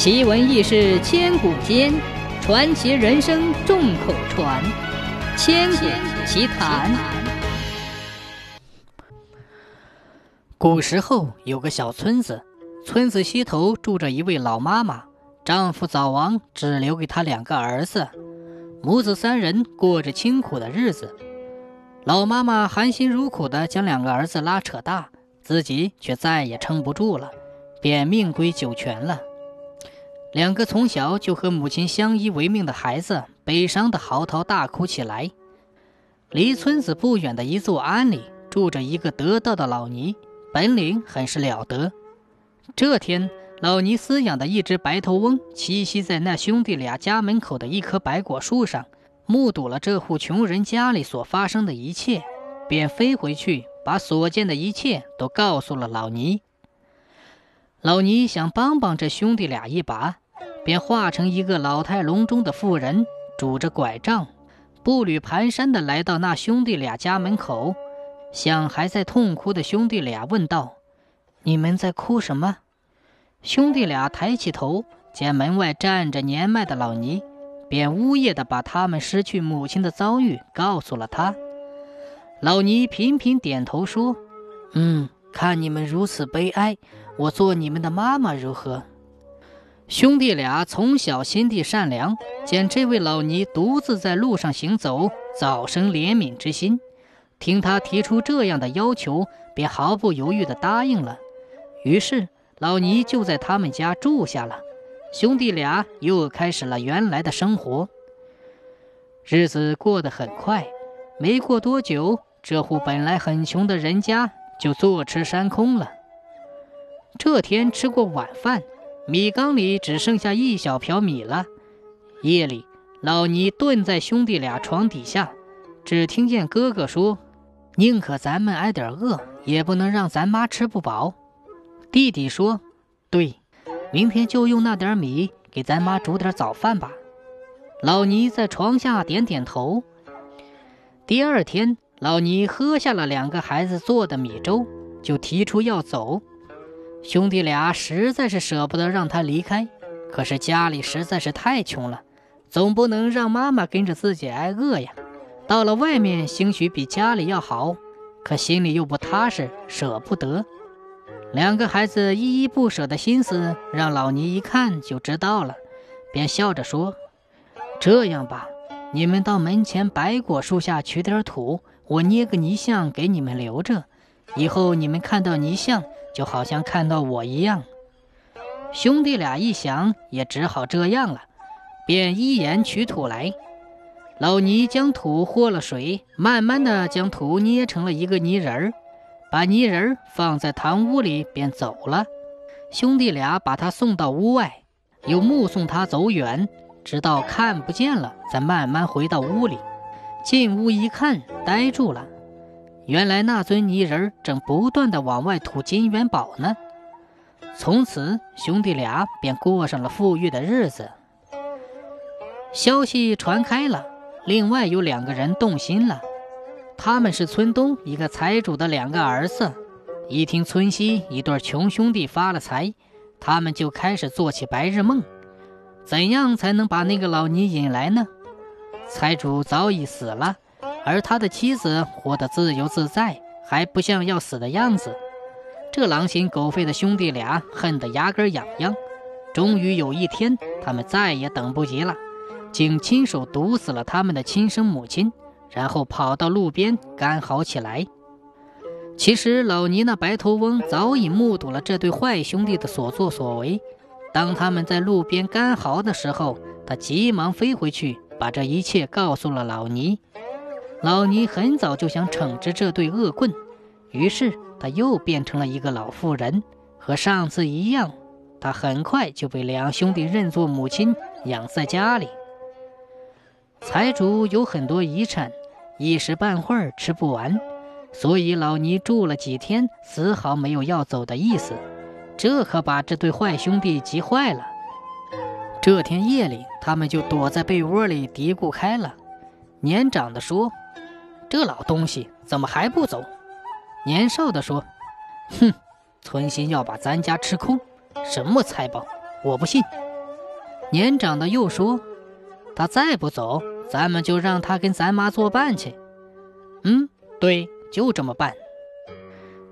奇闻异事千古间，传奇人生众口传。千古奇谈。古时候有个小村子，村子西头住着一位老妈妈，丈夫早亡，只留给她两个儿子，母子三人过着清苦的日子。老妈妈含辛茹苦地将两个儿子拉扯大，自己却再也撑不住了，便命归九泉了。两个从小就和母亲相依为命的孩子，悲伤的嚎啕大哭起来。离村子不远的一座庵里，住着一个得道的老尼，本领很是了得。这天，老尼饲养的一只白头翁栖息在那兄弟俩家门口的一棵白果树上，目睹了这户穷人家里所发生的一切，便飞回去，把所见的一切都告诉了老尼。老尼想帮帮这兄弟俩一把。便化成一个老态龙钟的妇人，拄着拐杖，步履蹒跚地来到那兄弟俩家门口，向还在痛哭的兄弟俩问道：“你们在哭什么？”兄弟俩抬起头，见门外站着年迈的老尼，便呜咽地把他们失去母亲的遭遇告诉了他。老尼频频点头说：“嗯，看你们如此悲哀，我做你们的妈妈如何？”兄弟俩从小心地善良，见这位老尼独自在路上行走，早生怜悯之心。听他提出这样的要求，便毫不犹豫地答应了。于是老尼就在他们家住下了。兄弟俩又开始了原来的生活。日子过得很快，没过多久，这户本来很穷的人家就坐吃山空了。这天吃过晚饭。米缸里只剩下一小瓢米了。夜里，老尼蹲在兄弟俩床底下，只听见哥哥说：“宁可咱们挨点饿，也不能让咱妈吃不饱。”弟弟说：“对，明天就用那点米给咱妈煮点早饭吧。”老尼在床下点点头。第二天，老尼喝下了两个孩子做的米粥，就提出要走。兄弟俩实在是舍不得让他离开，可是家里实在是太穷了，总不能让妈妈跟着自己挨饿呀。到了外面，兴许比家里要好，可心里又不踏实，舍不得。两个孩子依依不舍的心思，让老尼一看就知道了，便笑着说：“这样吧，你们到门前白果树下取点土，我捏个泥像给你们留着，以后你们看到泥像。”就好像看到我一样，兄弟俩一想，也只好这样了，便依言取土来。老尼将土和了水，慢慢的将土捏成了一个泥人儿，把泥人儿放在堂屋里，便走了。兄弟俩把他送到屋外，又目送他走远，直到看不见了，再慢慢回到屋里。进屋一看，呆住了。原来那尊泥人正不断的往外吐金元宝呢。从此，兄弟俩便过上了富裕的日子。消息传开了，另外有两个人动心了。他们是村东一个财主的两个儿子。一听村西一对穷兄弟发了财，他们就开始做起白日梦：怎样才能把那个老尼引来呢？财主早已死了。而他的妻子活得自由自在，还不像要死的样子。这狼心狗肺的兄弟俩恨得牙根痒痒。终于有一天，他们再也等不及了，竟亲手毒死了他们的亲生母亲，然后跑到路边干嚎起来。其实，老尼那白头翁早已目睹了这对坏兄弟的所作所为。当他们在路边干嚎的时候，他急忙飞回去，把这一切告诉了老尼。老尼很早就想惩治这对恶棍，于是他又变成了一个老妇人，和上次一样。他很快就被两兄弟认作母亲，养在家里。财主有很多遗产，一时半会儿吃不完，所以老尼住了几天，丝毫没有要走的意思。这可把这对坏兄弟急坏了。这天夜里，他们就躲在被窝里嘀咕开了。年长的说。这老东西怎么还不走？年少的说：“哼，存心要把咱家吃空，什么财宝？我不信。”年长的又说：“他再不走，咱们就让他跟咱妈作伴去。”嗯，对，就这么办。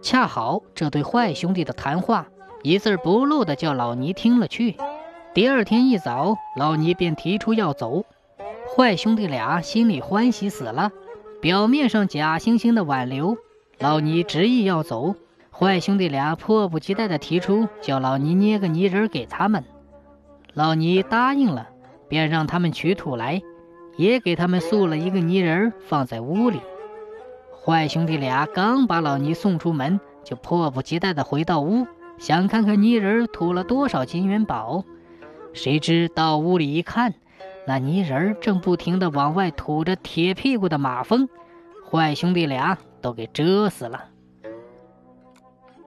恰好这对坏兄弟的谈话，一字不漏的叫老尼听了去。第二天一早，老尼便提出要走。坏兄弟俩心里欢喜死了，表面上假惺惺的挽留。老尼执意要走，坏兄弟俩迫不及待地提出叫老尼捏个泥人给他们。老尼答应了，便让他们取土来，也给他们塑了一个泥人放在屋里。坏兄弟俩刚把老尼送出门，就迫不及待地回到屋，想看看泥人吐了多少金元宝。谁知到屋里一看。那泥人正不停地往外吐着铁屁股的马蜂，坏兄弟俩都给蛰死了。